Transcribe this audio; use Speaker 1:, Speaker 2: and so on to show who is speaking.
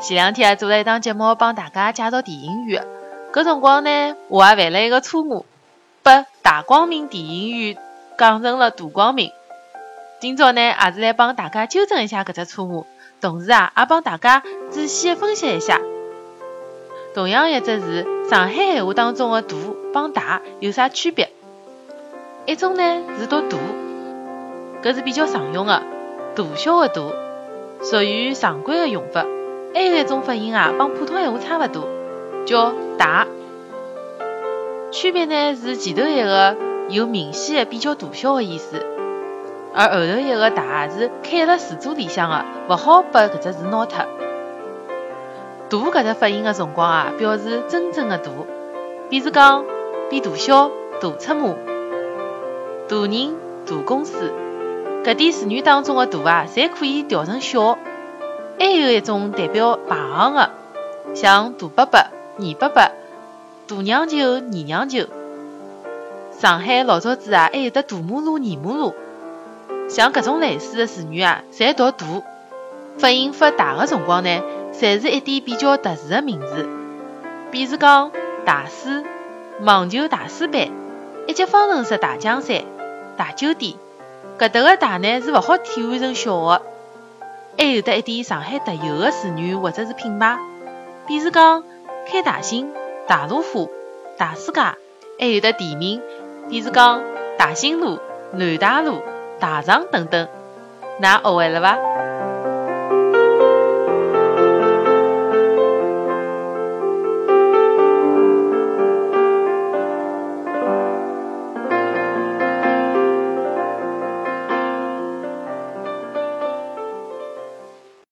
Speaker 1: 前两天还做了一档节目，帮大家介绍电影院。搿辰光呢，我也犯了一个错误，把大光明电影院讲成了大光明。今朝呢，也是来帮大家纠正一下搿只错误，同时啊，也帮大家仔细的分析一下。同样一只字，上海闲话当中的“大”帮“大”有啥区别？一种呢是读“大”，搿是比较常用的，大小的“大”，属于常规的用法。还有一种发音啊，帮普通闲话差勿多，叫“大”。区别呢是前头一个有明显的比较大小的意思，而后头一个“大”是开辣字组里向的，勿好把搿只字拿脱。“大”搿只发音的辰光啊，表示真正的大，比如讲比大小、大出马、大人、大公司，搿点词语当中的“大”啊，侪可以调成小。还有一种代表排行的，像大伯伯、二伯伯、大娘舅、二娘舅。上海老早子啊，还有得大马路、二马路，像搿种类似的词语啊，侪读大。发音发大的辰光呢，侪是一点比较特殊的名字，比如讲大师、网球大师班、一级方程式大奖赛、大酒店。搿搭个大呢，是勿好替换成小的。还有得一点上海特有的词语或者是品牌，比如讲开大兴、大路虎、大世界，还有得地名，比如讲大兴路、南大路、大肠等等，衲学会了伐？